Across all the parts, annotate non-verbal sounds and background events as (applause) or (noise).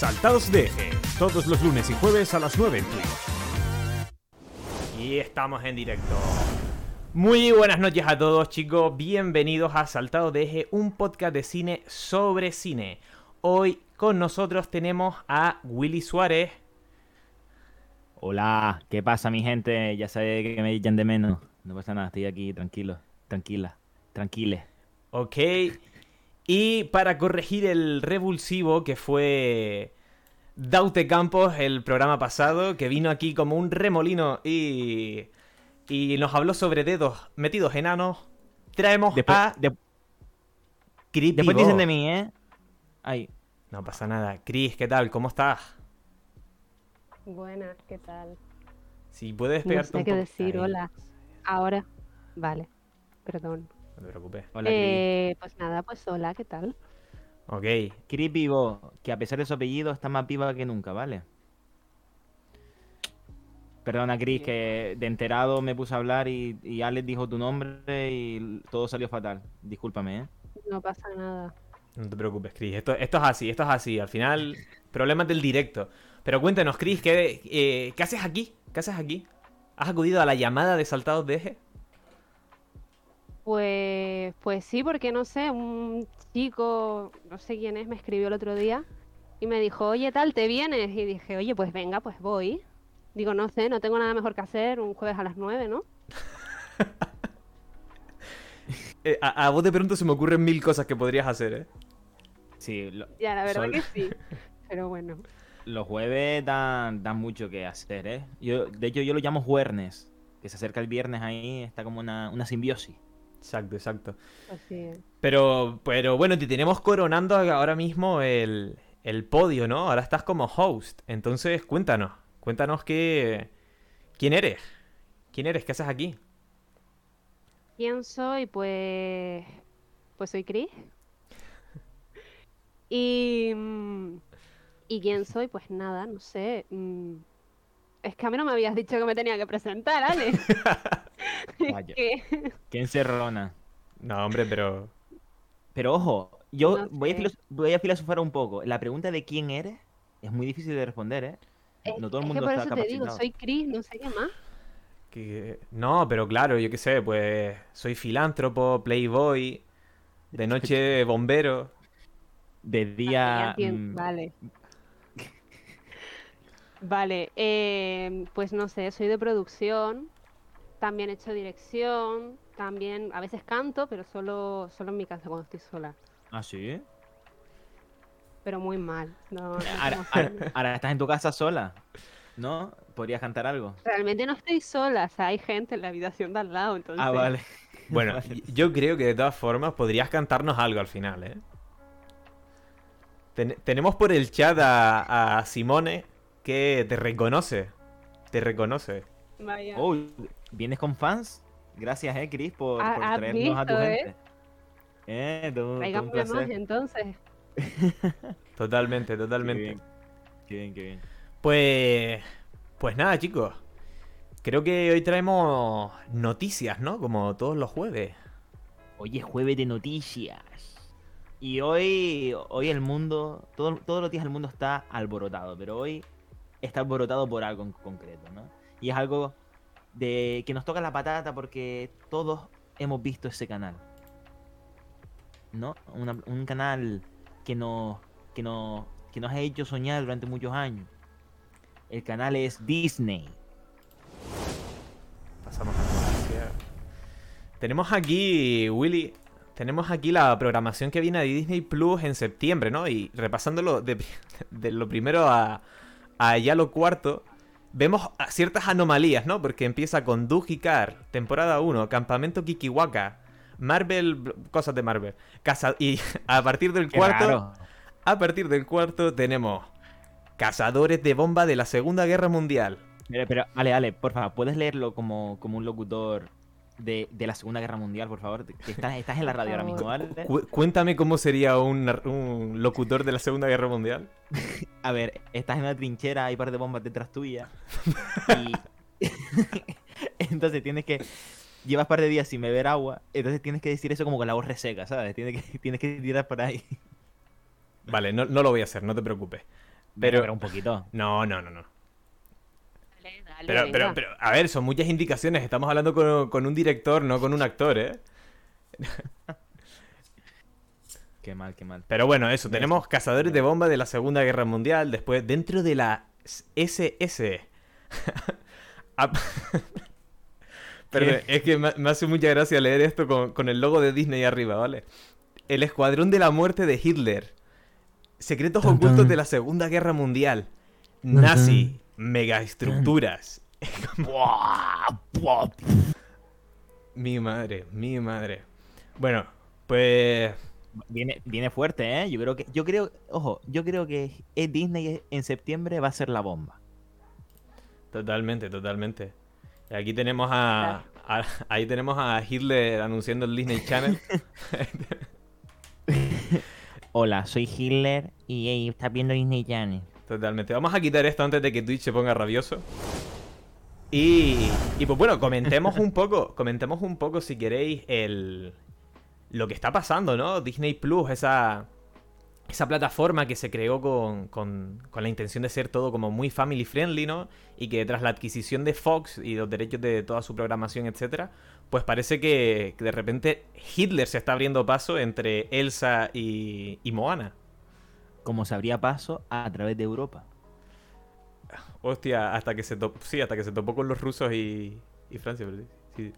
Saltados de Eje, todos los lunes y jueves a las 9 en Twitch. Y estamos en directo. Muy buenas noches a todos chicos, bienvenidos a Saltados de Eje, un podcast de cine sobre cine. Hoy con nosotros tenemos a Willy Suárez. Hola, ¿qué pasa mi gente? Ya sabéis que me echan de menos. No pasa nada, estoy aquí tranquilo, tranquila, tranquile. Ok. Y para corregir el revulsivo que fue Daute Campos el programa pasado, que vino aquí como un remolino y, y nos habló sobre dedos metidos enanos, traemos Después, a de- después dicen de mí, ¿eh? Ay, No pasa nada. Chris, ¿qué tal? ¿Cómo estás? Buenas, ¿qué tal? Si puedes No pegarte sé un qué decir, Ahí, hola. Ahora, vale, perdón. No te preocupes. hola, Cris. Eh, pues nada, pues hola, ¿qué tal? Ok. Cris Vivo, que a pesar de su apellido está más viva que nunca, ¿vale? Perdona, Cris, que de enterado me puse a hablar y, y Alex dijo tu nombre y todo salió fatal. Discúlpame, ¿eh? No pasa nada. No te preocupes, Chris. Esto, esto es así, esto es así. Al final, problemas del directo. Pero cuéntanos, Chris, ¿qué, eh, ¿qué haces aquí? ¿Qué haces aquí? ¿Has acudido a la llamada de saltados de eje? Pues, pues sí, porque no sé, un chico, no sé quién es, me escribió el otro día y me dijo, oye, tal, ¿te vienes? Y dije, oye, pues venga, pues voy. Digo, no sé, no tengo nada mejor que hacer un jueves a las nueve, ¿no? (laughs) Eh, a, a vos de pronto se me ocurren mil cosas que podrías hacer, ¿eh? Sí, lo- Ya, la verdad Sol- que sí. (laughs) Pero bueno, los jueves dan, dan mucho que hacer, ¿eh? Yo, de hecho, yo lo llamo juernes, que se acerca el viernes ahí, está como una, una simbiosis. Exacto, exacto. pues sí. Pero, pero bueno, te tenemos coronando ahora mismo el, el podio, ¿no? Ahora estás como host. Entonces, cuéntanos. Cuéntanos qué... ¿Quién eres? ¿Quién eres? ¿Qué haces aquí? ¿Quién soy? Pues. Pues soy Chris. Y. mm, ¿Y quién soy? Pues nada, no sé. Es que a mí no me habías dicho que me tenía que presentar, Ale. (laughs) Vaya. que- Qué encerrona. No, hombre, pero... Pero ojo, yo No voy, a voy filosofar un poco. La pregunta de quién eres es muy difícil de responder, ¿eh? es- No todo el es mundo que por está eso te digo, capacitado. soy Chris, no sé qué más. que- No, pero claro, yo qué sé, pues... Soy filántropo, playboy, de (laughs) noche bombero. De día... entiendo, mm, Vale. Vale, eh, pues no sé, soy de producción, también he hecho dirección, también a veces canto, pero solo, solo en mi casa cuando estoy sola. ¿Ah, sí? Pero muy mal. No, no Ahora, ahora- estás en tu casa sola, ¿no? ¿Podrías cantar algo? Realmente no estoy sola, o sea, hay gente en la habitación de al lado, entonces. Ah, vale. (laughs) Bueno, Vale. yo creo que de todas formas podrías cantarnos algo al final, ¿eh? Ten- tenemos por el chat a, a Simone que te reconoce. Te reconoce. Vaya. Oh, ¿vienes con fans? Gracias, eh, Chris, por, Ah, por has traernos a tu ¿eh? gente. Eh, todo, todo un más entonces. (laughs) Totalmente, Qué totalmente. bien, qué bien, qué bien. Pues. Pues nada, chicos. Creo que hoy traemos noticias, ¿no? Como todos los jueves. Hoy es jueves de noticias. Y hoy, hoy el mundo, todo- todos los días el mundo está alborotado, pero hoy está alborotado por algo en concreto, ¿no? Y es algo de que nos toca la patata porque todos hemos visto ese canal. ¿No? Un canal que nos, que, nos, que nos ha hecho soñar durante muchos años. El canal es Disney. Pasamos a la. Tenemos aquí, Willy. Tenemos aquí la programación que viene de Disney Plus en septiembre, ¿no? Y repasándolo de (laughs) lo primero a, a ya lo cuarto, vemos ciertas anomalías, ¿no? Porque empieza con Car, temporada 1, Campamento Kikiwaka, Marvel, cosas de Marvel. Casa, y (laughs) a partir del Qué cuarto, raro. a partir del cuarto tenemos Cazadores de bomba de la Segunda Guerra Mundial. Pero, pero, Ale, Ale, por favor, ¿puedes leerlo como, como un locutor de, de la Segunda Guerra Mundial, por favor? Que (laughs) estás, estás en la radio ahora mismo, ¿vale? Cu- cuéntame cómo sería un, un locutor de la Segunda Guerra Mundial. (laughs) A ver, estás en una trinchera, hay un par de bombas detrás tuya. (laughs) Y. entonces tienes que. Llevas par de días sin beber agua, entonces tienes que decir eso como con la voz reseca, ¿sabes? Tienes que, tienes que tirar por ahí. Vale, no, no lo voy a hacer, no te preocupes. Pero- Pero un poquito. No, no, no, no. Pero, pero, pero, a ver, son muchas indicaciones. Estamos hablando con, con un director, no con un actor, ¿eh? (laughs) Qué mal, qué mal. Pero bueno, eso. Tenemos cazadores de bomba de la Segunda Guerra Mundial. Después, dentro de la SS. (laughs) (laughs) Perdón, es que me, hace mucha gracia leer esto con, con el logo de Disney arriba, ¿vale? El Escuadrón de la Muerte de Hitler. Secretos Tan, ocultos tan. de la Segunda Guerra Mundial. Tan, Nazi. Megaestructuras. (laughs) Mi madre, mi madre. Bueno, pues... Viene, viene fuerte, ¿eh? Yo creo que, yo creo, ojo, yo creo que Disney en septiembre va a ser la bomba. Totalmente, totalmente. Y aquí tenemos a, a- Ahí tenemos a Hitler anunciando el Disney Channel. (laughs) Hola, soy Hitler y hey, estás viendo Disney Channel. Totalmente. Vamos a quitar esto antes de que Twitch se ponga rabioso. Y, y pues bueno, comentemos un poco, (laughs) comentemos un poco si queréis el lo que está pasando, ¿no? Disney Plus, esa esa plataforma que se creó con, con, con la intención de ser todo como muy family friendly, ¿no? Y que tras la adquisición de Fox y los derechos de toda su programación, etcétera, pues parece que, que de repente Hitler se está abriendo paso entre Elsa y, y Moana. Como se abría paso a través de Europa. Hostia, hasta que se topó, sí, hasta que se topó con los rusos y, y Francia. pero sí, sí.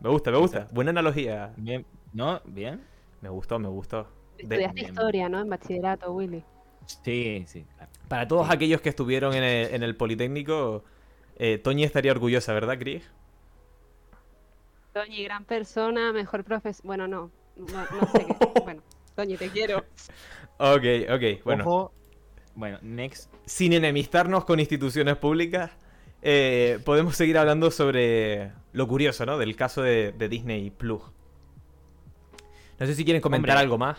Me gusta, me gusta. Buena analogía. Bien, ¿no? Bien. Me gustó, me gustó. De- Estudiaste historia, ¿no? En bachillerato, Willy. Sí, sí. claro. para todos aquellos que estuvieron en el, en el Politécnico, eh, Toñi estaría orgullosa, ¿verdad, Chris? Toñi, gran persona, mejor profesor. Bueno, no. No, no sé qué. (laughs) Bueno, Toñi, te quiero. Ok, ok. Bueno, Ojo. Bueno, next. sin enemistarnos con instituciones públicas, eh, podemos seguir hablando sobre lo curioso, ¿no? Del caso de, de Disney Plus. No sé si quieren comentar Hombre. algo más.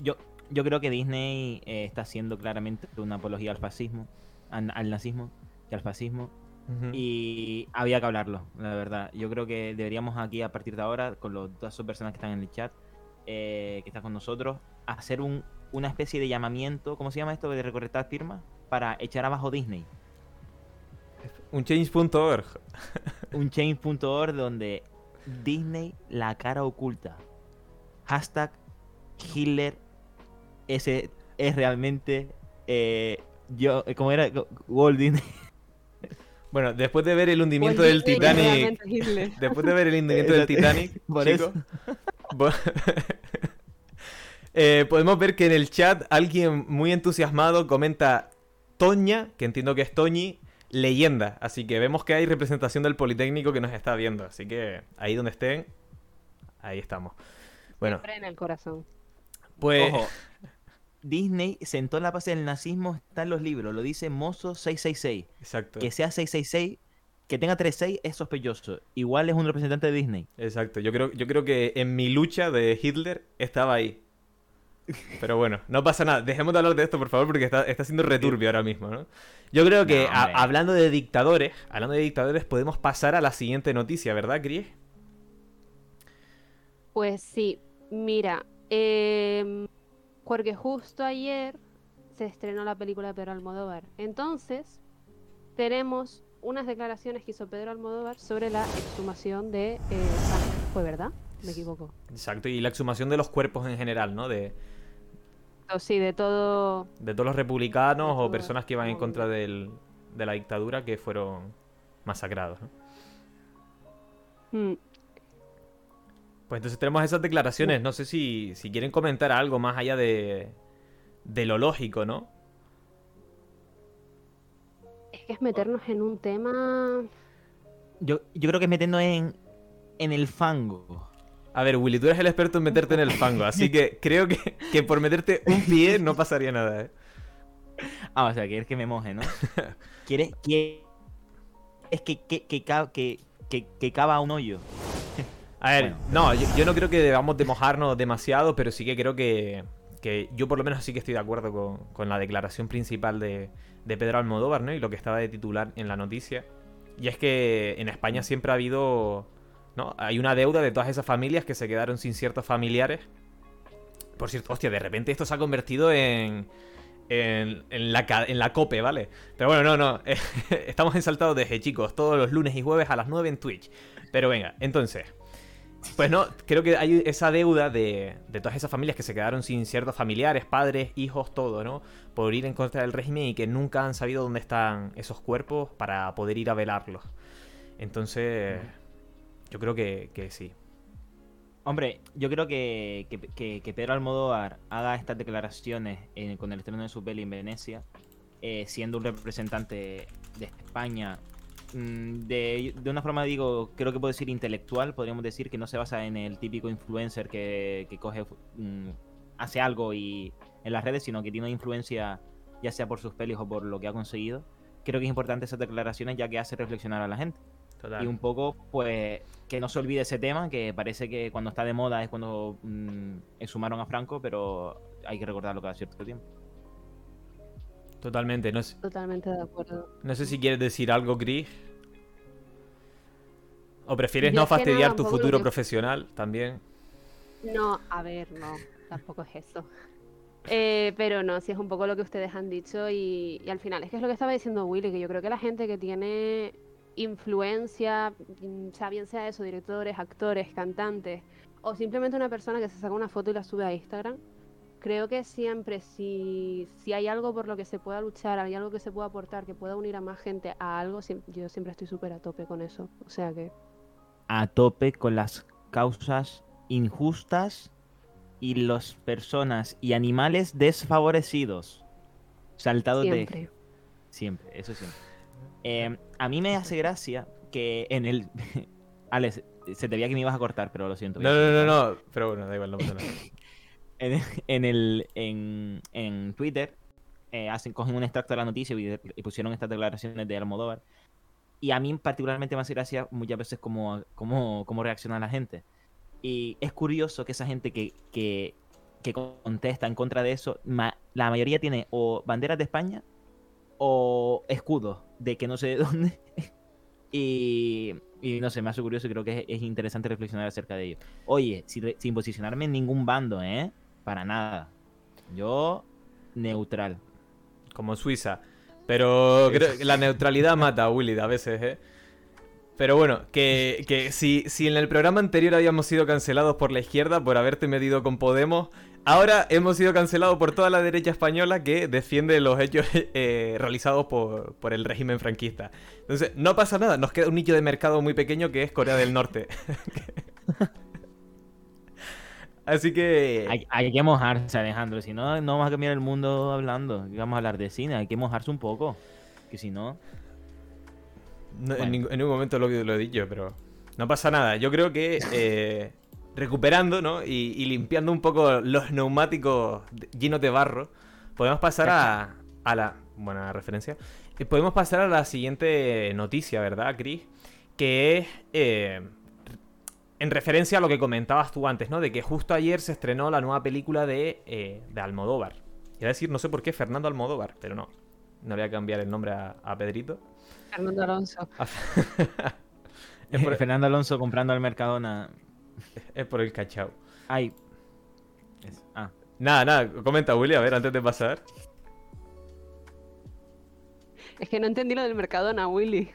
Yo, yo creo que Disney eh, está haciendo claramente una apología al fascismo, al, al nazismo y al fascismo. Y había que hablarlo, la verdad. Yo creo que deberíamos aquí, a partir de ahora, con los dos personas que están en el chat, eh, que están con nosotros, hacer un, una especie de llamamiento, ¿cómo se llama esto? De recolectar firmas para echar abajo Disney. Un change.org. (laughs) Un change.org donde Disney, la cara oculta. Hashtag Hitler ese es realmente eh, yo, ¿cómo era? Walt Disney. (laughs) Bueno, después de ver el hundimiento Walt del Disney, Titanic. Después de ver el hundimiento del (laughs) Titanic, Por chicos, bo- eh, podemos ver que en el chat alguien muy entusiasmado comenta Toña, que entiendo que es Toñi, leyenda. Así que vemos que hay representación del Politécnico que nos está viendo. Así que ahí donde estén, ahí estamos. Bueno, Siempre en el corazón. pues Ojo, Disney sentó la base del nazismo, está en los libros, lo dice Mozo 666. exacto. Que sea 666, que tenga 36 es sospechoso. Igual es un representante de Disney. Exacto, yo creo, yo creo que en mi lucha de Hitler estaba ahí. Pero bueno, no pasa nada. Dejemos de hablar de esto, por favor, porque está, está siendo returbio ahora mismo, ¿no? Yo creo que No, a- hombre. hablando de dictadores, hablando de dictadores, podemos pasar a la siguiente noticia, ¿verdad, Cris? Pues sí, mira, em, porque justo ayer se estrenó la película de Pedro Almodóvar. Entonces, tenemos unas declaraciones que hizo Pedro Almodóvar sobre la exhumación de eh, sangre. ¿Fue verdad? Me equivoco. Exacto, y la exhumación de los cuerpos en general, ¿no? De, Sí, de todo. de todos los republicanos o personas que iban en contra del- de la dictadura que fueron masacrados, ¿no? Mm, Pues entonces tenemos esas declaraciones. No sé si, si quieren comentar algo más allá de, de lo lógico, ¿no? Es que es meternos en un tema. Yo, yo creo que metiendo en, en el fango. A ver, Willy, tú eres el experto en meterte en el fango, así que (laughs) creo que, que por meterte un pie no pasaría nada, ¿eh? Ah, o sea, quieres que me moje, ¿no? (laughs) ¿Quieres que es que, que, que, que, que, que cava un hoyo? A ver, Bueno. no, yo, yo no creo que debamos de mojarnos demasiado, pero sí que creo que, que yo por lo menos sí que estoy de acuerdo con, con la declaración principal de, de Pedro Almodóvar, ¿no? Y lo que estaba de titular en la noticia. Y es que en España siempre ha habido, ¿no? Hay una deuda de todas esas familias que se quedaron sin ciertos familiares. Por cierto, hostia, de repente esto se ha convertido en, en, en la, en la COPE, ¿vale? Pero bueno, no, no. (laughs) Estamos ensaltados desde chicos, todos los lunes y jueves a las 9 en Twitch. Pero venga, entonces. Pues no, creo que hay esa deuda de, de todas esas familias que se quedaron sin ciertos familiares, padres, hijos, todo, ¿no? Por ir en contra del régimen y que nunca han sabido dónde están esos cuerpos para poder ir a velarlos. Entonces, yo creo que, que sí. Hombre, yo creo que, que, Pedro Almodóvar haga estas declaraciones con el estreno de su peli en Venecia, eh, siendo un representante de España, mm, de, de una forma, digo, creo que puedo decir intelectual, podríamos decir que no se basa en el típico influencer que, que coge, mm, hace algo y en las redes, sino que tiene una influencia, ya sea por sus pelis o por lo que ha conseguido. Creo que es importante esas declaraciones ya que hace reflexionar a la gente. Total. Y un poco, pues, que no se olvide ese tema, que parece que cuando está de moda es cuando mm, exhumaron a Franco, pero hay que recordarlo cada cierto tiempo. Totalmente. No sé, Totalmente de acuerdo. no sé si quieres decir algo, Chris. ¿O prefieres Yo no nada, fastidiar tu futuro que- profesional también? No, a ver, no, tampoco es eso. Eh, pero no, sí es un poco lo que ustedes han dicho y, y al final es que es lo que estaba diciendo Willy, que yo creo que la gente que tiene influencia, mm, sea bien sea eso, directores, actores, cantantes, o simplemente una persona que se saca una foto y la sube a Instagram, creo que siempre si, si hay algo por lo que se pueda luchar, hay algo que se pueda aportar, que pueda unir a más gente a algo, yo siempre estoy súper a tope con eso. O sea que... A tope con las causas injustas y las personas y animales desfavorecidos. Saltados de... Siempre. Siempre, eso siempre. Eh, a mí me hace gracia que en el... (laughs) Alex, se te veía que me ibas a cortar, pero lo siento. No, no, no, no. Pero bueno, da igual, no pasa nada. (laughs) en, en el en, en Twitter eh, hacen cogen un extracto de la noticia y, y pusieron estas declaraciones de Almodóvar y a mí particularmente me hace gracia muchas veces cómo, cómo, cómo reacciona la gente y es curioso que esa gente que, que, que contesta en contra de eso ma- la mayoría tiene o banderas de España o escudos de que no sé de (laughs) dónde y, y no sé, me hace curioso y creo que es, es interesante reflexionar acerca de ello. Oye, sin, sin posicionarme en ningún bando, ¿eh? Para nada. Yo, neutral. Como Suiza. Pero creo que la neutralidad mata a Willy a veces, ¿eh? Pero bueno, que, que si, si en el programa anterior habíamos sido cancelados por la izquierda por haberte medido con Podemos, ahora hemos sido cancelados por toda la derecha española que defiende los hechos (laughs) eh, realizados por, por el régimen franquista. Entonces, no pasa nada, nos queda un nicho de mercado muy pequeño que es Corea del Norte. (laughs) Así que... Hay, hay que mojarse, Alejandro. Si no, no vamos a cambiar el mundo hablando. Vamos a hablar de cine. Hay que mojarse un poco. Que si no... No, Bueno. en, ningún, en ningún momento lo, lo he dicho, pero no pasa nada. Yo creo que eh, recuperando ¿no? y, y limpiando un poco los neumáticos llenos de barro, podemos pasar a, a la... Buena referencia. Eh, podemos pasar a la siguiente noticia, ¿verdad, Chris? Que es... eh, en referencia a lo que comentabas tú antes, ¿no? De que justo ayer se estrenó la nueva película de, eh, de Almodóvar. Iba a decir, no sé por qué, Fernando Almodóvar, pero no. No le voy a cambiar el nombre a, a Pedrito. Fernando Alonso. (laughs) es, por, (laughs) Fernando Alonso comprando al Mercadona. (laughs) es por el cachao. Ay. Es- ah. Nada, nada, comenta Willy, a ver, antes de pasar. Es que no entendí lo del Mercadona, Willy.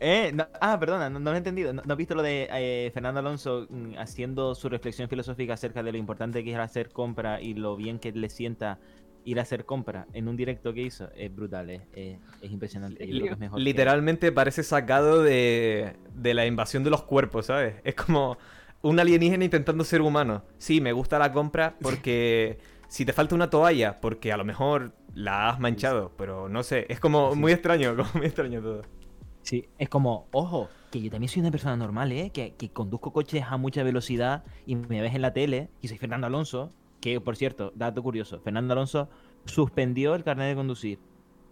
Eh, no- ah, perdona, no, no lo he entendido. ¿No, no has visto lo de eh, Fernando Alonso mm, haciendo su reflexión filosófica acerca de lo importante que es hacer compra y lo bien que le sienta ir a hacer compra en un directo que hizo? Es brutal, es, es- es impresionante. Yo creo que es mejor que- Literalmente parece sacado de, de la invasión de los cuerpos, ¿sabes? Es como un alienígena intentando ser humano. Sí, me gusta la compra porque (laughs) si te falta una toalla, porque a lo mejor la has manchado, pero no sé, es como muy extraño, (laughs) como muy extraño todo. Sí, es como, ojo, que yo también soy una persona normal, ¿eh? Que, que conduzco coches a mucha velocidad y me ves en la tele y soy Fernando Alonso, que por cierto, dato curioso, Fernando Alonso suspendió el carnet de conducir.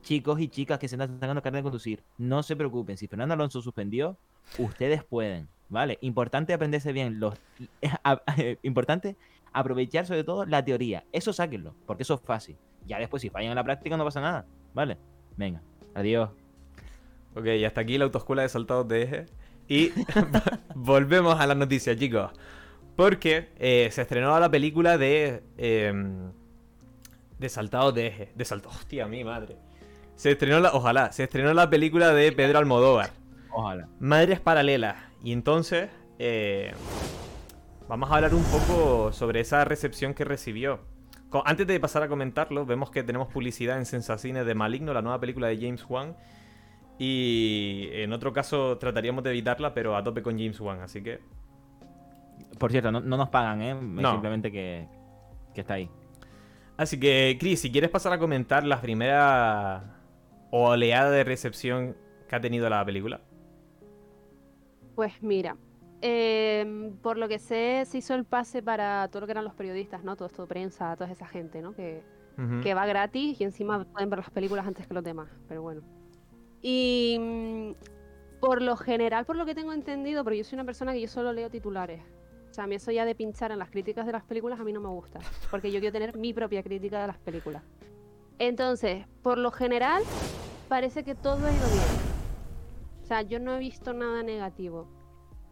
Chicos y chicas que se están sacando carnet de conducir, no se preocupen, si Fernando Alonso suspendió, ustedes pueden, ¿vale? Importante aprenderse bien los... (laughs) Importante aprovechar sobre todo la teoría, eso sáquenlo, porque eso es fácil. Ya después si fallan en la práctica no pasa nada, ¿vale? Venga, adiós. Ok, y hasta aquí la autoescuela de saltados de eje. Y (laughs) volvemos a las noticias, chicos. Porque eh, se estrenó la película de. eh, De saltado de eje. De saltado. Hostia, mi madre. Se estrenó la. Ojalá. Se estrenó la película de Pedro Almodóvar. Ojalá. Madres paralelas. Y entonces. eh, vamos a hablar un poco sobre esa recepción que recibió. Antes de pasar a comentarlo, vemos que tenemos publicidad en Sensacine de Maligno, la nueva película de James Wan. Y en otro caso trataríamos de evitarla, pero a tope con James Wan, así que. Por cierto, no, no nos pagan, ¿eh? No. Simplemente que, que está ahí. Así que, Chris, si quieres pasar a comentar la primera oleada de recepción que ha tenido la película. Pues mira, em, por lo que sé, se hizo el pase para todo lo que eran los periodistas, ¿no? Todo esto prensa, toda esa gente, ¿no? Que, Ujú. que va gratis y encima pueden ver las películas antes que los demás, pero bueno. Y mm, por lo general, por lo que tengo entendido, porque yo soy una persona que yo solo leo titulares. O sea, a mí eso ya de pinchar en las críticas de las películas a mí no me gusta, porque yo quiero tener mi propia crítica de las películas. Entonces, por lo general, parece que todo ha ido bien. Sea, yo no he visto nada negativo.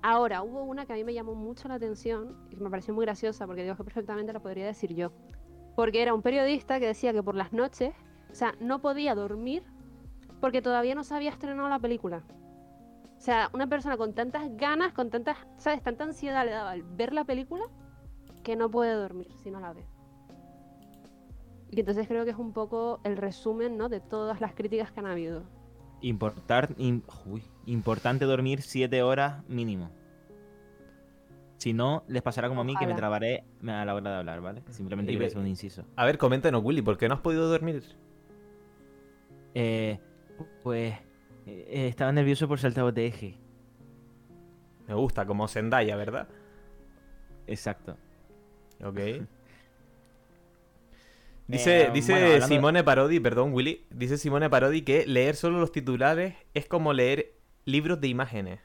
Ahora, hubo una que a mí me llamó mucho la atención y me pareció muy graciosa porque digo que perfectamente la podría decir yo. Porque era un periodista que decía que por las noches, o sea, no podía dormir porque todavía no se había estrenado la película. O sea, una persona con tantas ganas, con tantas, ¿sabes? Tanta ansiedad le daba al ver la película que no puede dormir si no la ve. Y entonces creo que es un poco el resumen, ¿no? De todas las críticas que han habido. Importar, uy, importante dormir 7 horas mínimo. Si no, les pasará como a mí que me trabaré a la hora de hablar, ¿vale? Simplemente quiero hacer un inciso. A ver, coméntanos, Willy, ¿por qué no has podido dormir? Eh, pues eh, estaba nervioso por saltar de eje. Me gusta, como Zendaya, ¿verdad? Exacto. Ok. (laughs) Dice, Eh, dice bueno, hablando- Simone Parodi, perdón, Willy. Dice Simone Parodi que leer solo los titulares es como leer libros de imágenes.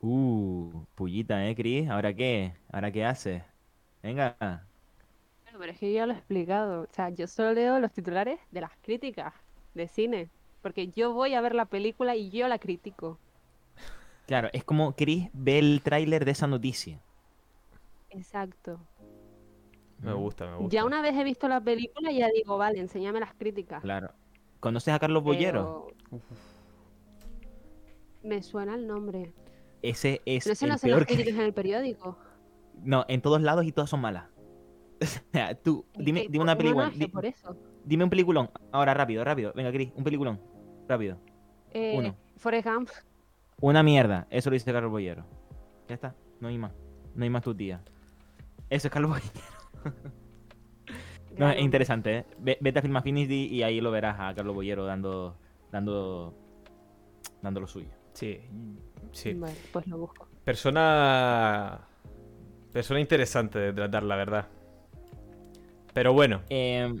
Uh, pullita, ¿eh, Chris? ¿Ahora qué? ¿Ahora qué haces? Venga. Bueno, pero es que yo ya lo he explicado. O sea, yo solo leo los titulares de las críticas de cine. Porque yo voy a ver la película y yo la critico. Claro, es como Chris ve el tráiler de esa noticia. Exacto. Me gusta, me gusta. Ya una vez he visto la película y ya digo, vale, enséñame las críticas. Claro. ¿Conoces a Carlos Bollero? Pero- Me suena el nombre. Ese es No se el las peor que- críticas en el periódico. (laughs) No, en todos lados y todas son malas. (laughs) O sea, tú, dime, dime una no, no, película. di- por eso. dime un peliculón. Ahora, rápido, rápido. Venga, Chris, un peliculón. Rápido. Eh, Uno. Forrest Gump. Una mierda. Eso lo dice Carlos Bollero. Ya está. No hay más. No hay más tus días. Eso es Carlos (laughs) Bollero. (laughs) No, es interesante, ¿eh? Ve- Vete a Film Affinity y ahí lo verás a Carlos Bollero dando, dando, dando lo suyo. Sí, sí. Vale, pues lo busco. Persona. Persona interesante de tratar, la verdad. Pero bueno, Eh,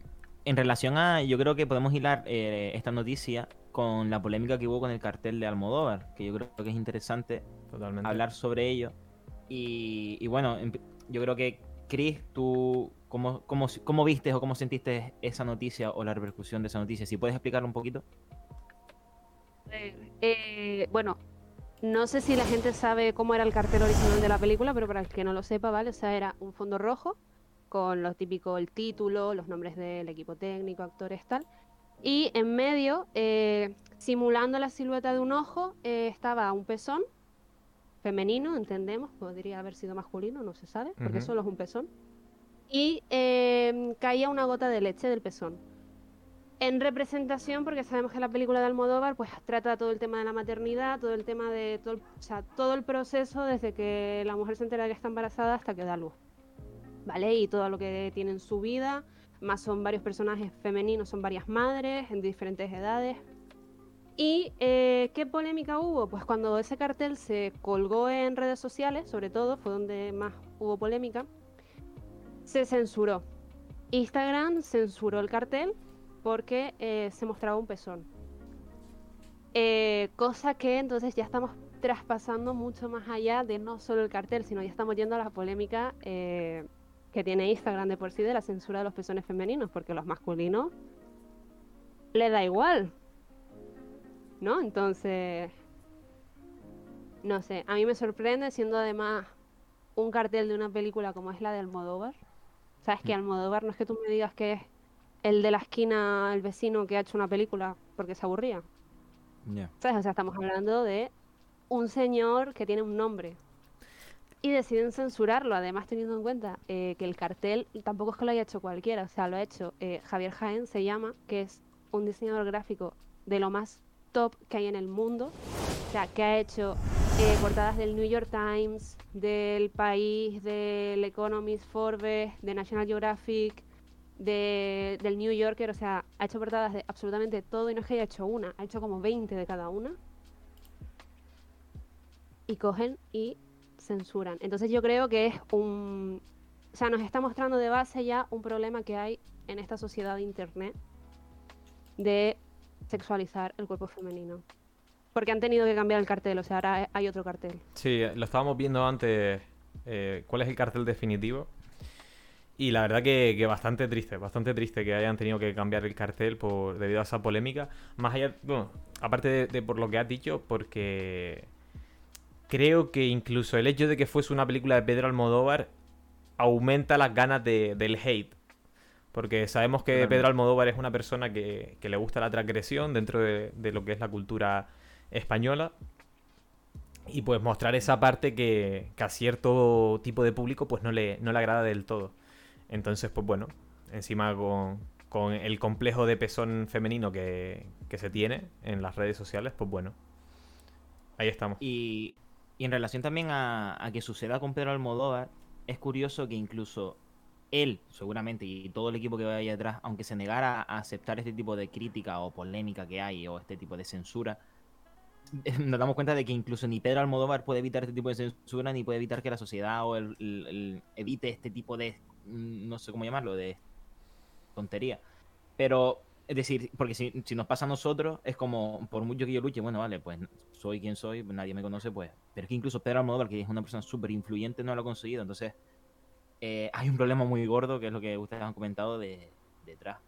en relación a, yo creo que podemos hilar eh, esta noticia con la polémica que hubo con el cartel de Almodóvar, que yo creo que es interesante totalmente. hablar sobre ello. Y, y bueno, em- yo creo que, Chris, tú, ¿cómo, cómo, cómo viste o cómo sentiste esa noticia o la repercusión de esa noticia? Si puedes explicarlo un poquito. Eh, bueno, no sé si la gente sabe cómo era el cartel original de la película, pero para el que no lo sepa, ¿vale? O sea, era un fondo rojo con lo típico, el título, los nombres del equipo técnico, actores, tal. Y en medio, eh, simulando la silueta de un ojo, eh, estaba un pezón femenino, entendemos, podría haber sido masculino, no se sabe, porque solo es un pezón. Y eh, caía una gota de leche del pezón. En representación, porque sabemos que la película de Almodóvar pues trata todo el tema de la maternidad, todo el tema de todo el, o sea, todo el proceso desde que la mujer se entera de que está embarazada hasta que da luz. ¿Vale? Y todo lo que tiene en su vida, más son varios personajes femeninos, son varias madres en diferentes edades. ¿Y eh, qué polémica hubo? Pues cuando ese cartel se colgó en redes sociales, sobre todo, fue donde más hubo polémica, se censuró. Instagram censuró el cartel porque eh, se mostraba un pezón. Eh, cosa que entonces ya estamos traspasando mucho más allá de no solo el cartel, sino ya estamos yendo a la polémica que tiene Instagram de por sí de la censura de los pezones femeninos, porque los masculinos le da igual. ¿No? Entonces, no sé, a mí me sorprende siendo además un cartel de una película como es la de Almodóvar. ¿Sabes que Almodóvar no es que tú me digas que es el de la esquina, el vecino que ha hecho una película porque se aburría? Ya. ¿Sabes? O sea, estamos hablando de un señor que tiene un nombre. Y deciden censurarlo, además teniendo en cuenta eh, que el cartel tampoco es que lo haya hecho cualquiera, o sea, lo ha hecho eh, Javier Jaén, se llama, que es un diseñador gráfico de lo más top que hay en el mundo, o sea, que ha hecho eh, portadas del New York Times, del País, del Economist, Forbes, de National Geographic, de- del New Yorker, o sea, ha hecho portadas de absolutamente todo y no es que haya hecho una, ha hecho como 20 de cada una. Y cogen y censuran. Entonces yo creo que es un... O sea, nos está mostrando de base ya un problema que hay en esta sociedad de Internet de sexualizar el cuerpo femenino. Porque han tenido que cambiar el cartel, o sea, ahora hay otro cartel. Sí, lo estábamos viendo antes. eh, ¿Cuál es el cartel definitivo? Y la verdad que, que bastante triste, bastante triste que hayan tenido que cambiar el cartel por, debido a esa polémica. Más allá, bueno, aparte de, de por lo que has dicho, porque creo que incluso el hecho de que fuese una película de Pedro Almodóvar aumenta las ganas de- del hate. Porque sabemos que. Pedro Almodóvar es una persona que, que le gusta la transgresión dentro de, de lo que es la cultura española. Y pues mostrar esa parte que, que a cierto tipo de público pues no le, no le agrada del todo. Entonces, pues bueno, encima con, con el complejo de pezón femenino que, que se tiene en las redes sociales, pues bueno. Ahí estamos. Y, y en relación también a, a que suceda con Pedro Almodóvar, es curioso que incluso él, seguramente, y todo el equipo que vaya detrás, aunque se negara a aceptar este tipo de crítica o polémica que hay, o este tipo de censura, (laughs) nos damos cuenta de que incluso ni Pedro Almodóvar puede evitar este tipo de censura, ni puede evitar que la sociedad o el, el- el- evite este tipo de, mm, no sé cómo llamarlo, de tontería. Pero, es decir, porque si, si nos pasa a nosotros, es como, por mucho que yo luche, bueno, vale, pues soy quien soy, nadie me conoce, pues. Pero es que incluso Pedro Almodóvar, que es una persona súper influyente, no lo ha conseguido. Entonces, eh, hay un problema muy gordo, que es lo que ustedes han comentado de, detrás.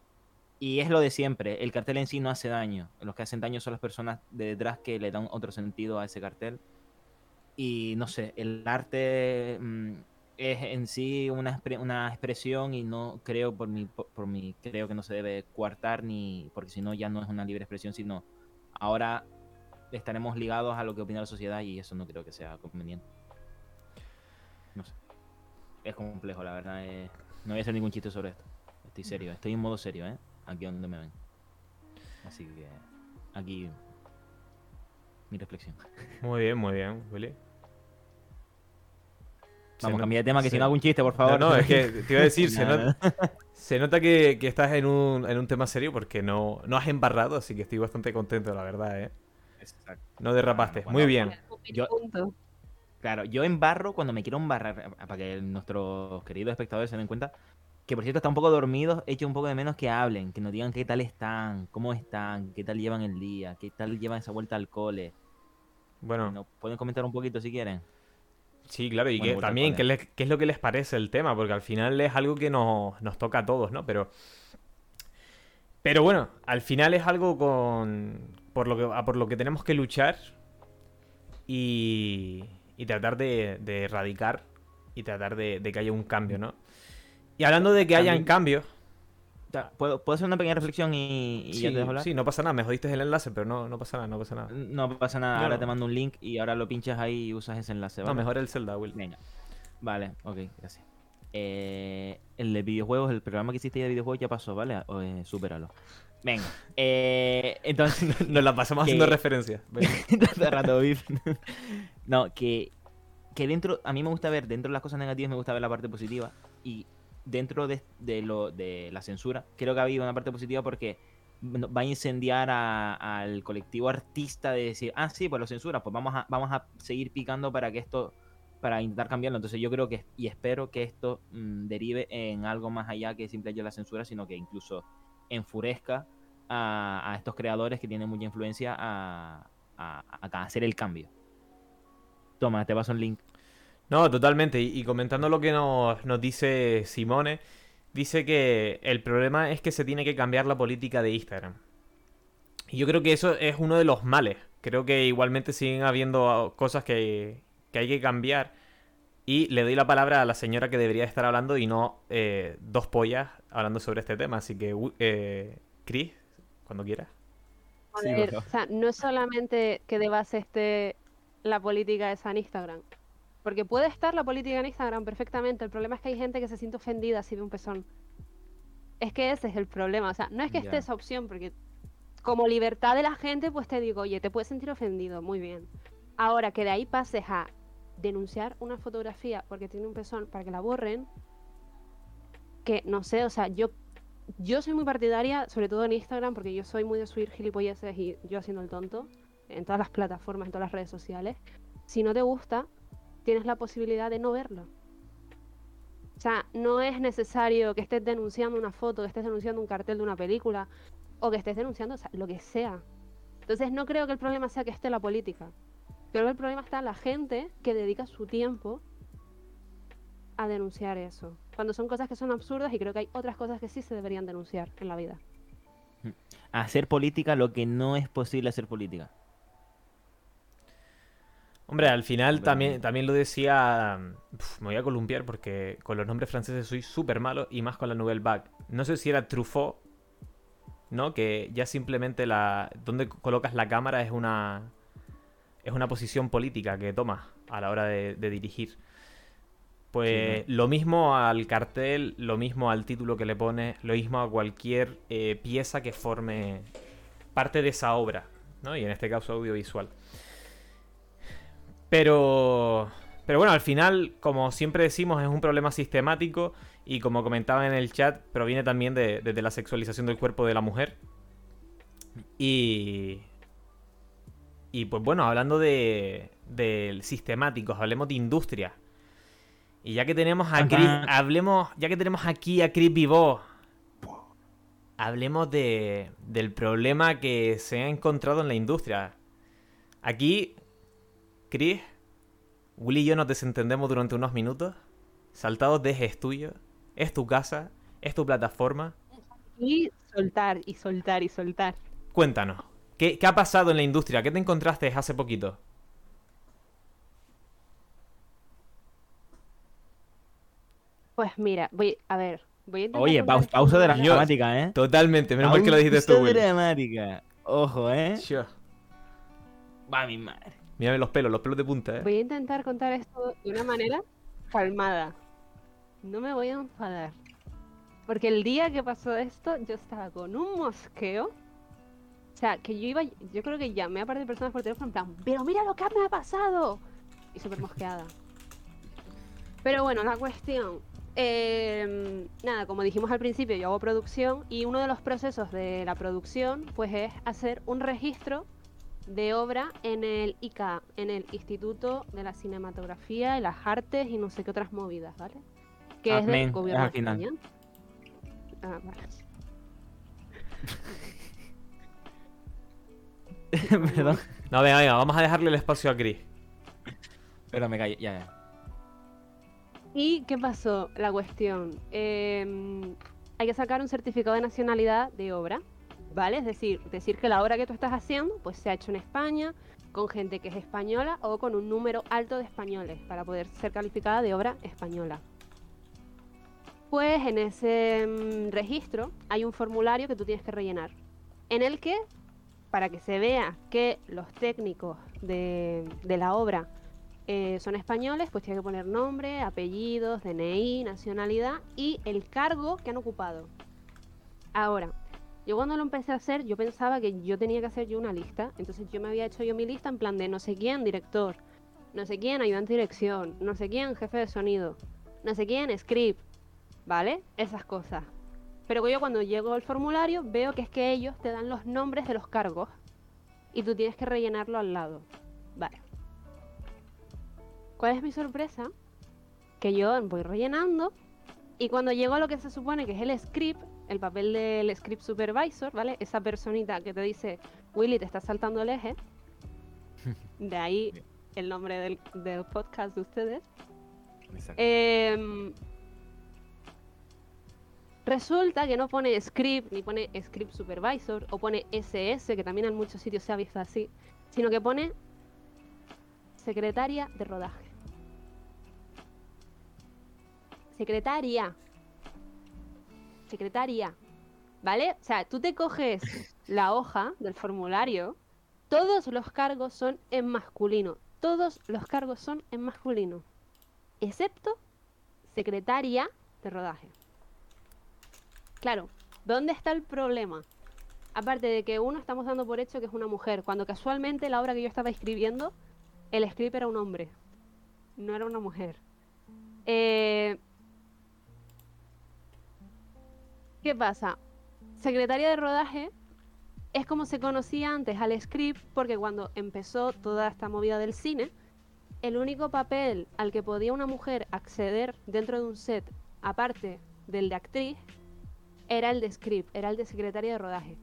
Y es lo de siempre, el cartel en sí no hace daño. Los que hacen daño son las personas de detrás que le dan otro sentido a ese cartel. Y no sé, el arte mm, es en sí una, una expresión y no creo por mi, por, por mi creo que no se debe coartar ni porque si no ya no es una libre expresión, sino ahora estaremos ligados a lo que opina la sociedad y eso no creo que sea conveniente. No. Es complejo, la verdad. eh, No voy a hacer ningún chiste sobre esto. Estoy serio, estoy en modo serio, ¿eh? Aquí donde me ven. Así que aquí mi reflexión. Muy bien, muy bien, Willy. Vamos, no- cambia de tema, que se- si no hago un chiste, por No, favor. no, es que (laughs) te iba a decir, se, No, not- se nota que, que estás en un, en un tema serio porque no, no has embarrado, así que estoy bastante contento, la verdad, ¿eh? Exacto. No derrapaste. Bueno, Muy bien. Yo-. Claro, yo embarro cuando me quiero embarrar, eh, para que nuestros queridos espectadores se den cuenta, que por cierto están un poco dormidos, echo un poco de menos que hablen, que nos digan qué tal están, cómo están, qué tal llevan el día, qué tal llevan esa vuelta al cole. Bueno, Nos pueden comentar un poquito si quieren. sí, claro, y Bueno, que también qué, les- qué es lo que les parece el tema, porque al final es algo que nos, nos toca a todos, ¿no? Pero, pero bueno, al final es algo con, por, lo que, a por lo que tenemos que luchar y, y tratar de, de erradicar y tratar de, de que haya un cambio, ¿no? Y hablando de que hayan cambios, ¿Puedo, puedo hacer una pequeña reflexión y, y sí, ya te dejo hablar? sí, no pasa nada, me jodiste el enlace, pero no, no pasa nada, no pasa nada. No pasa nada, No, ahora no. te mando un link y ahora lo pinchas ahí y usas ese enlace, No, ¿vale? mejor el Zelda, Will. Venga. Vale, ok, gracias. Eh, el de videojuegos, el programa que hiciste de videojuegos ya pasó, ¿vale? O, eh. Venga. Eh, entonces, (laughs) Nos la pasamos Que- haciendo (laughs) el rato, no, que, que dentro, a mí me gusta ver, dentro de las cosas negativas me gusta ver la parte positiva. Y dentro de, de lo, de la censura, creo que ha habido una parte positiva porque va a incendiar a- al colectivo artista de decir, ah, sí, pues lo censura, pues vamos a, vamos a seguir picando para que esto, para intentar cambiarlo. Entonces yo creo que, y espero que esto mm, derive en algo más allá que simplemente la censura, sino que incluso enfurezca a, estos creadores que tienen mucha influencia a, hacer el cambio. Toma, te paso un link. No, totalmente. Y, comentando lo que nos, dice Simone, dice que el problema es que se tiene que cambiar la política de Instagram. Y yo creo que eso es uno de los males. Creo que igualmente siguen habiendo cosas que hay que cambiar. Y le doy la palabra a la señora que debería estar hablando y no eh, dos pollas hablando sobre este tema. Así que, eh, Chris, cuando quieras. A ver, o sea, no es solamente que de base esté la política esa en Instagram. Porque puede estar la política en Instagram perfectamente. El problema es que hay gente que se siente ofendida si ve un pezón. Es que ese es el problema. O sea, no es que esté Ya. esa opción, porque como libertad de la gente, pues te digo, oye, te puedes sentir ofendido, muy bien. Ahora que de ahí pases a denunciar una fotografía porque tiene un pezón para que la borren, que no sé, o sea, yo yo soy muy partidaria, sobre todo en Instagram, porque yo soy muy de subir gilipolleces y yo haciendo el tonto en todas las plataformas, en todas las redes sociales. Si no te gusta, tienes la posibilidad de no verlo. O sea, no es necesario que estés denunciando una foto, que estés denunciando un cartel de una película, o que estés denunciando o sea, lo que sea. Entonces no creo que el problema sea que esté la política. Que el problema está en la gente que dedica su tiempo a denunciar eso. Cuando son cosas que son absurdas y creo que hay otras cosas que sí se deberían denunciar en la vida. Hacer política lo que no es posible hacer política. Hombre, al final Hombre, también, no. también lo decía. uf, me voy a columpiar porque con los nombres franceses soy súper malo y más con la Nouvelle Vague. No sé si era Truffaut, ¿no? Que ya simplemente la. donde colocas la cámara es una. Es una posición política que tomas a la hora de, de dirigir. Pues Sí, lo mismo al cartel, lo mismo al título que le pones, lo mismo a cualquier eh, pieza que forme parte de esa obra, ¿no? Y en este caso audiovisual. Pero, pero bueno, al final, como siempre decimos, es un problema sistemático y como comentaba en el chat, proviene también de, desde la sexualización del cuerpo de la mujer. Y, y pues bueno, hablando de, de sistemáticos, hablemos de industria. Y ya que tenemos a tan. hablemos, ya que tenemos aquí a Chris Vivo, hablemos de, del problema que se ha encontrado en la industria. Aquí, Chris, Willy y yo nos desentendemos durante unos minutos. Saltados de es tuyo, es tu casa, es tu plataforma. Y soltar, y soltar, y soltar. Cuéntanos, ¿qué, qué ha pasado en la industria? ¿Qué te encontraste hace poquito? Pues mira, voy, a ver, voy a intentar Oye, pausa de una Yo- dramática, ¿eh? Totalmente, menos mal que lo dijiste tú, Willy. dramática. Ojo, ¿eh? Sure. Va mi madre. Mírame los pelos, los pelos de punta, eh. Voy a intentar contar esto de una manera calmada. No me voy a enfadar. Porque el día que pasó esto, yo estaba con un mosqueo. O sea, que yo iba, yo creo que llamé a par de personas por teléfono en plan, pero mira lo que me ha pasado. Y súper mosqueada. Pero bueno, la cuestión. eh, nada, como dijimos al principio, yo hago producción y uno de los procesos de la producción, pues es hacer un registro de obra en el ICA, en el Instituto de la Cinematografía y las Artes y no sé qué otras movidas, ¿vale? Que es del es gobierno al de. España. Ah, vale. (laughs) Perdón. No, venga, venga, vamos a dejarle el espacio a Chris. Pero me callo, ya, ya. ¿Y qué pasó? La cuestión. em, hay que sacar un certificado de nacionalidad de obra, ¿vale? Es decir, decir que la obra que tú estás haciendo pues se ha hecho en España, con gente que es española o con un número alto de españoles para poder ser calificada de obra española. Pues en ese mm, registro hay un formulario que tú tienes que rellenar, en el que, para que se vea que los técnicos de, de la obra eh, son españoles, pues tiene que poner nombre, apellidos, DNI, nacionalidad y el cargo que han ocupado. Ahora, yo cuando lo empecé a hacer, yo pensaba que yo tenía que hacer yo una lista. Entonces yo me había hecho yo mi lista en plan de no sé quién, director, no sé quién, ayudante de dirección, no sé quién, jefe de sonido, no sé quién, script, ¿vale? Esas cosas. Pero yo cuando llego al formulario veo que es que ellos te dan los nombres de los cargos y tú tienes que rellenarlo al lado. Vale. ¿Cuál es mi sorpresa? Que yo voy rellenando y cuando llego a lo que se supone que es el script, el papel del script supervisor, ¿vale? Esa personita que te dice, Willy, te está saltando el eje. (laughs) De ahí el nombre del, del podcast de ustedes. Em, resulta que no pone script, ni pone script supervisor, o pone SS, que también en muchos sitios se ha visto así, sino que pone secretaria de rodaje. secretaria. Secretaria. ¿Vale? O sea, tú te coges la hoja del formulario, todos los cargos son en masculino. Todos los cargos son en masculino. Excepto secretaria de rodaje. Claro, ¿dónde está el problema? Aparte de que uno estamos dando por hecho que es una mujer, cuando casualmente la obra que yo estaba escribiendo, el script era un hombre, no era una mujer. Eh, ¿Qué pasa? Secretaria de rodaje es como se conocía antes al script, porque cuando empezó toda esta movida del cine, el único papel al que podía una mujer acceder dentro de un set, aparte del de actriz, era el de script, era el de secretaria de rodaje.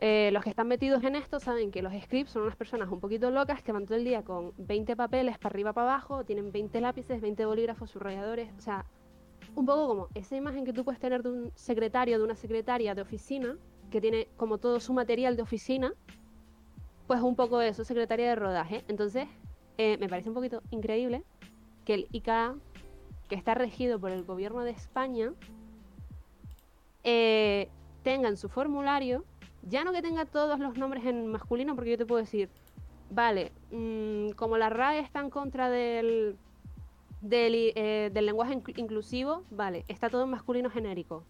Eh, los que están metidos en esto saben que los scripts son unas personas un poquito locas que van todo el día con 20 papeles para arriba para abajo, tienen 20 lápices, 20 bolígrafos, subrayadores, o sea, un poco como esa imagen que tú puedes tener de un secretario, de una secretaria de oficina, que tiene como todo su material de oficina, pues un poco eso, secretaria de rodaje. Entonces, eh, me parece un poquito increíble que el ICA, que está regido por el gobierno de España, eh, tenga en su formulario, ya no que tenga todos los nombres en masculino, porque yo te puedo decir, vale, mm, como la RAE está en contra del, del, eh, lenguaje inclu- inclusivo, vale, está todo en masculino genérico.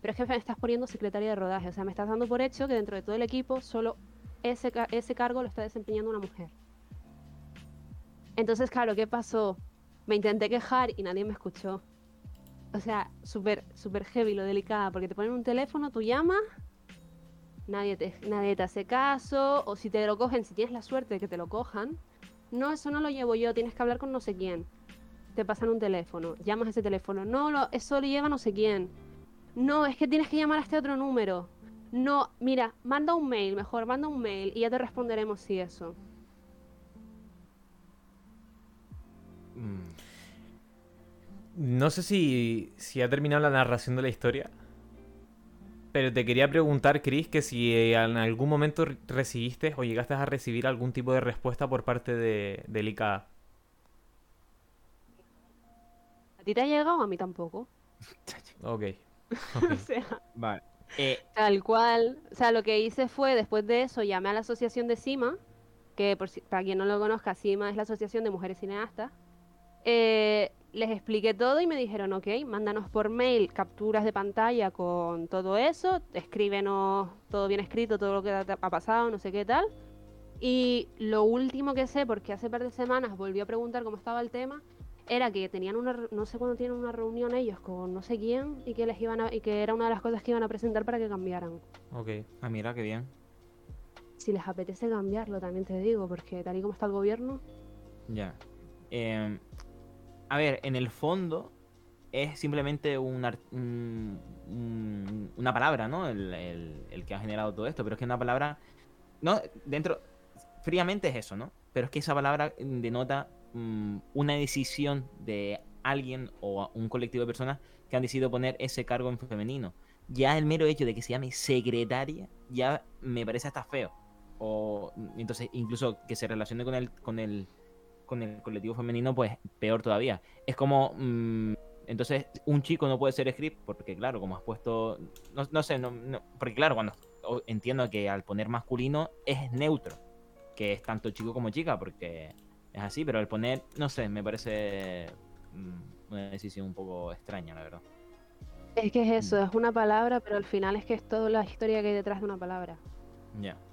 Pero es que me estás poniendo secretaria de rodaje, o sea, me estás dando por hecho que dentro de todo el equipo solo ese, ese cargo lo está desempeñando una mujer. Entonces, claro, ¿qué pasó? Me intenté quejar y nadie me escuchó. O sea, súper, súper heavy lo delicada, porque te ponen un teléfono, tú llamas, nadie te, nadie te hace caso, o si te lo cogen, si tienes la suerte de que te lo cojan, no, eso no lo llevo yo, tienes que hablar con no sé quién. Te pasan un teléfono, llamas a ese teléfono, no, lo, eso lo lleva no sé quién. No, es que tienes que llamar a este otro número. No, mira, manda un mail, mejor, manda un mail y ya te responderemos si eso. Mm, No sé si, si ha terminado la narración de la historia. Pero te quería preguntar, Chris, que si eh, en algún momento re- recibiste o llegaste a recibir algún tipo de respuesta por parte de, del ICA. ¿A ti te ha llegado? A mí tampoco. (laughs) Ok. (laughs) o sea, Vale. Eh, tal cual. O sea, lo que hice fue, después de eso, llamé a la asociación de CIMA, que por si- para quien no lo conozca, CIMA es la Asociación de Mujeres Cineastas. Eh, les expliqué todo y me dijeron, ok, mándanos por mail capturas de pantalla con todo eso, escríbenos todo bien escrito, todo lo que ha pasado, no sé qué tal. Y lo último que sé, porque hace par de semanas volví a preguntar cómo estaba el tema, era que tenían una, no sé cuándo tienen una reunión ellos con no sé quién y que les iban a- y que era una de las cosas que iban a presentar para que cambiaran. Ok. ah, mira, qué bien. Si les apetece cambiarlo, también te digo, porque tal y como está el gobierno, Ya. Eh, a ver, en el fondo es simplemente un ar- un- un- una palabra, ¿no? El, el- el que ha generado todo esto, pero es que una palabra, no, dentro, fríamente es eso, ¿no? Pero es que esa palabra denota mm, una decisión de alguien o un colectivo de personas que han decidido poner ese cargo en femenino. Ya el mero hecho de que se llame secretaria ya me parece hasta feo. O entonces incluso que se relacione con el con el con el colectivo femenino, pues peor todavía. Es como mm, entonces un chico no puede ser script porque claro, como has puesto no, no sé, no, no- porque claro, cuando entiendo que al poner masculino es neutro, que es tanto chico como chica porque es así, pero al poner, no sé, me parece mm, una decisión un poco extraña, la verdad. es que es eso, es una palabra, pero al final es que es toda la historia que hay detrás de una palabra. Ya.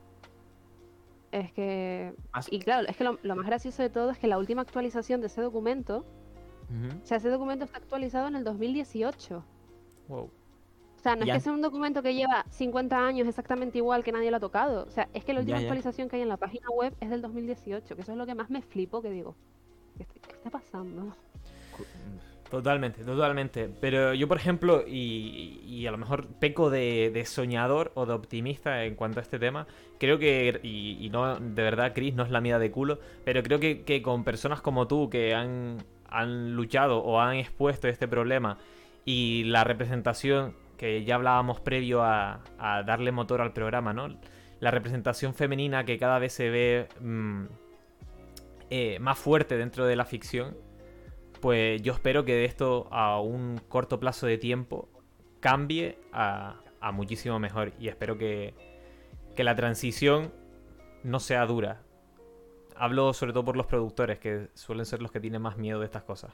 Es que... Y claro, es que lo, lo más gracioso de todo es que la última actualización de ese documento, o sea, ese documento está actualizado en el 2018. Wow. O sea, no Ya. es que sea un documento que lleva 50 años exactamente igual que nadie lo ha tocado. O sea, es que la última Ya, ya. actualización que hay en la página web es del 2018, que eso es lo que más me flipo, que digo, ¿qué, está- qué está pasando? Totalmente, totalmente. Pero yo, por ejemplo, y, y a lo mejor peco de, de soñador o de optimista en cuanto a este tema, creo que, y, no, de verdad, Chris, no es la mía de culo, pero creo que, que con personas como tú que han, han luchado o han expuesto este problema y la representación que ya hablábamos previo a, a darle motor al programa, ¿no? La representación femenina que cada vez se ve mm, eh, más fuerte dentro de la ficción pues yo espero que de esto a un corto plazo de tiempo cambie a, a muchísimo mejor. Y espero que, que la transición no sea dura. Hablo sobre todo por los productores, que suelen ser los que tienen más miedo de estas cosas.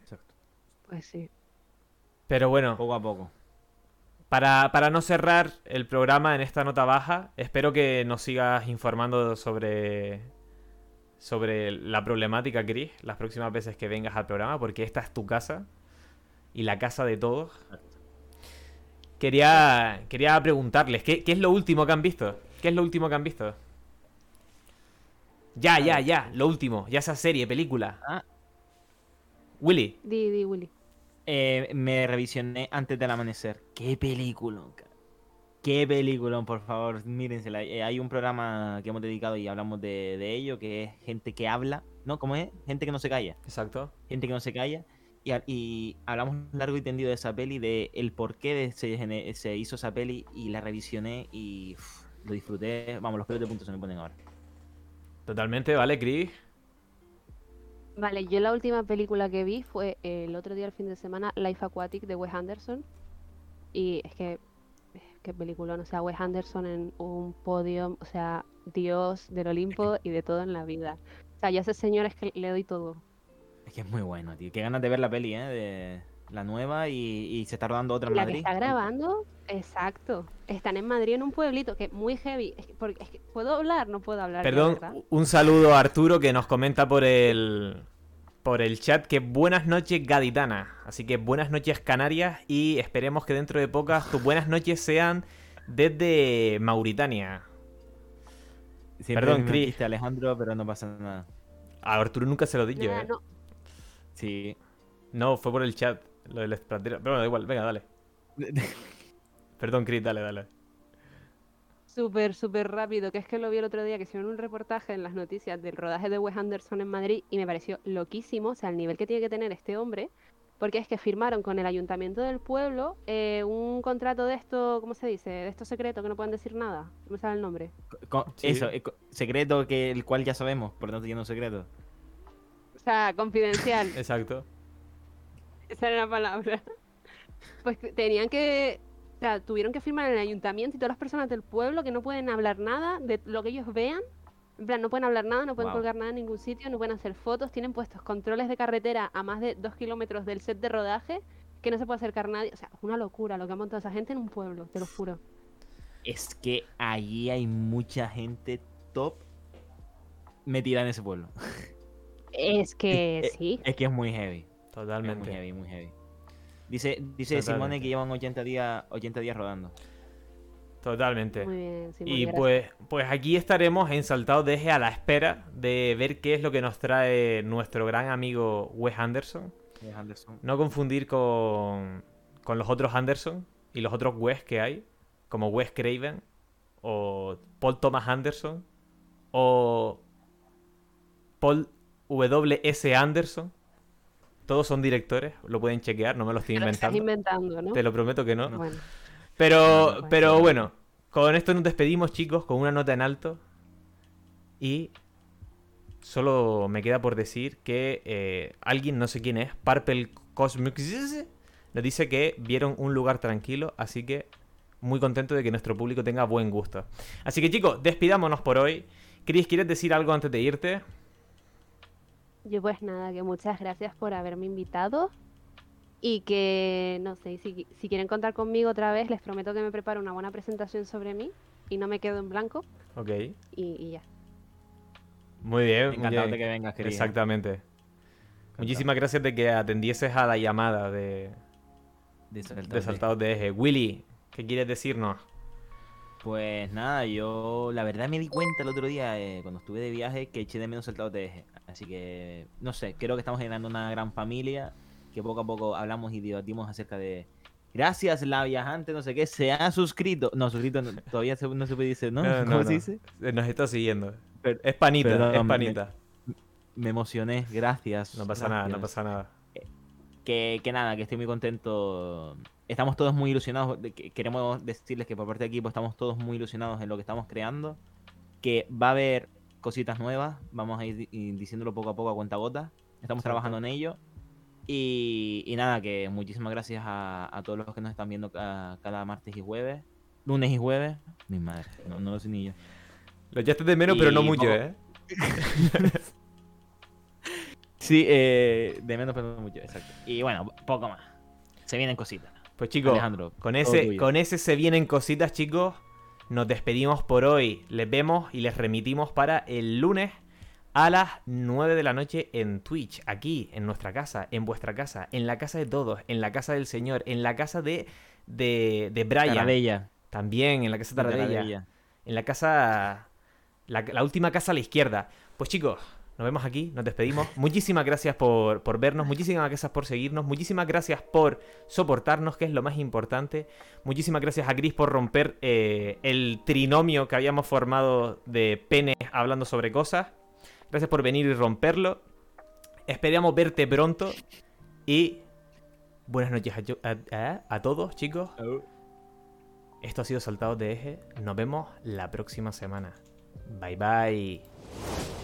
Exacto. Pues sí. Pero bueno, Poco a poco. para, para no cerrar el programa en esta nota baja, espero que nos sigas informando sobre, sobre la problemática, Chris, las próximas veces que vengas al programa, porque esta es tu casa y la casa de todos. Quería, quería preguntarles, ¿qué, qué es lo último que han visto? ¿Qué es lo último que han visto? Ya, ya, ya, lo último, ya esa serie, película. Ah. Willy, Di, di, Willy. Eh, me revisioné antes del amanecer. ¡Qué película! ¡Qué película, por favor! Mírensela. Eh, hay un programa que hemos dedicado y hablamos de, de ello, que es gente que habla, ¿no? ¿Cómo es? Gente que no se calla. exacto. Gente que no se calla. Y, y hablamos largo y tendido de esa peli, de el por qué de- se, se hizo esa peli y la revisioné y uf, lo disfruté. Vamos, los pelos de punto se me ponen ahora. Totalmente, ¿vale, Chris? Vale, yo la última película que vi fue el otro día, el fin de semana, Life Aquatic de Wes Anderson. Y es que, qué película, o sea, Wes Anderson en un podio, o sea, Dios del Olimpo y de todo en la vida. O sea, yo a ese señor es que le doy todo. Es que es muy bueno, tío. Qué ganas de ver la peli, ¿eh? De la nueva y, y se está rodando otra en La que Madrid. está grabando, exacto. Están en Madrid en un pueblito que es muy heavy. Es que, porque, es que, ¿Puedo hablar? No puedo hablar. ya, Perdón, un saludo a Arturo que nos comenta por el por el chat que buenas noches gaditana. Así que buenas noches Canarias y esperemos que dentro de pocas tus buenas noches sean desde Mauritania. Siempre Perdón, dijiste, Alejandro, pero no pasa nada. A Arturo nunca se lo dije, ¿eh? no, Sí. No, fue por el chat, lo del. Pero bueno, da igual, venga, dale. (laughs) Perdón, Chris, dale, dale. Súper, súper rápido, que es que lo vi el otro día, que hicieron un reportaje en las noticias del rodaje de Wes Anderson en Madrid y me pareció loquísimo, o sea, el nivel que tiene que tener este hombre, porque es que firmaron con el ayuntamiento del pueblo eh, un contrato de esto, ¿cómo se dice? De esto secreto, que no pueden decir nada, no me sale el nombre. Sí. Eso, eh, secreto que el cual ya sabemos, por lo tanto ya no es secreto. O sea, confidencial, (laughs) Exacto. esa era la palabra. (laughs) Pues tenían que, sea, tuvieron que firmar en el ayuntamiento y todas las personas del pueblo que no pueden hablar nada de lo que ellos vean. En plan, no pueden hablar nada, no pueden colgar nada en ningún sitio, no pueden hacer fotos, tienen puestos controles de carretera a más de dos kilómetros del set de rodaje, que no se puede acercar nadie. O sea, es una locura lo que ha montado esa gente en un pueblo, te lo juro. Es que allí hay mucha gente top metida en ese pueblo. Es que (laughs) sí. Es que es muy heavy. Es muy Totalmente. heavy, muy heavy. Dice, dice Simone que llevan 80 días, 80 días rodando. Totalmente. Muy bien, Y gracias. pues, pues aquí estaremos en Saltados de Eje a la espera de ver qué es lo que nos trae nuestro gran amigo Wes Anderson. Es Anderson. No confundir con, con los otros Anderson y los otros Wes que hay, como Wes Craven o Paul Thomas Anderson o Paul W.S. Anderson. Todos son directores, lo pueden chequear, no me lo estoy (laughs) estás inventando. Te lo prometo que no. Bueno, Pero, No, no, pero pues. bueno, con esto nos despedimos, chicos, con una nota en alto. Y solo me queda por decir que eh, alguien, no sé quién es, Purple Cosmic, nos dice que vieron un lugar tranquilo, así que muy contento de que nuestro público tenga buen gusto. Así que chicos, despidámonos por hoy. Chris, ¿quieres decir algo antes de irte? Yo pues nada, que muchas gracias por haberme invitado y que, no sé, si, si quieren contar conmigo otra vez, les prometo que me preparo una buena presentación sobre mí y no me quedo en blanco Ok. y, y ya. Muy bien. muy Encantado bien. de que vengas, querido. Exactamente. Muchísimas gracias de que atendieses a la llamada de, De Saltados de de- Saltados de Eje. Willy, ¿qué quieres decirnos? Pues nada, yo la verdad me di cuenta el otro día eh, cuando estuve de viaje que eché de menos saltados de eje. Así que, no sé, creo que estamos generando una gran familia que poco a poco hablamos y debatimos acerca de... Gracias, la viajante, no sé qué, se ha suscrito. No, suscrito no- todavía se- no se puede decir, ¿no? No, no, ¿Cómo se dice? Eh, Nos está siguiendo. Es panita, perdón, es panita. Me emocioné, gracias. No pasa nada, no pasa nada. que, que nada, que estoy muy contento. Estamos todos muy ilusionados. de que- Queremos decirles que por parte del equipo estamos todos muy ilusionados en lo que estamos creando. Que va a haber cositas nuevas. Vamos a ir di- ir diciéndolo poco a poco a cuenta gota. Estamos trabajando en ello. Y, y nada, que muchísimas gracias a, a todos los que nos están viendo ca- cada martes y jueves. Lunes y jueves. Mi madre, no, no lo sé ni yo. Lo echaste de menos, pero no mucho, ¿eh? (laughs) Sí, eh, de menos pero no mucho, exacto. Y bueno, poco más. Se vienen cositas. Pues chicos, Alejandro, con ese, con ese se vienen cositas, chicos. Nos despedimos por hoy. Les vemos y les remitimos para el lunes a las 9 de la noche en Twitch, aquí, en nuestra casa, en vuestra casa, en la casa de todos, en la casa del Señor, en la casa de, de, de Brian. Taradella. También, en la casa de Taradella. Taradella. En la casa. La, la última casa a la izquierda. Pues chicos, nos vemos aquí, nos despedimos. Muchísimas gracias por, por vernos, muchísimas gracias por seguirnos, muchísimas gracias por soportarnos, que es lo más importante. Muchísimas gracias a Chris por romper eh, el trinomio que habíamos formado de penes hablando sobre cosas. Gracias por venir y romperlo. Esperamos verte pronto. Y buenas noches a, yo- a- a- a todos, chicos. Esto ha sido Saltados de Eje. Nos vemos la próxima semana. Bye bye.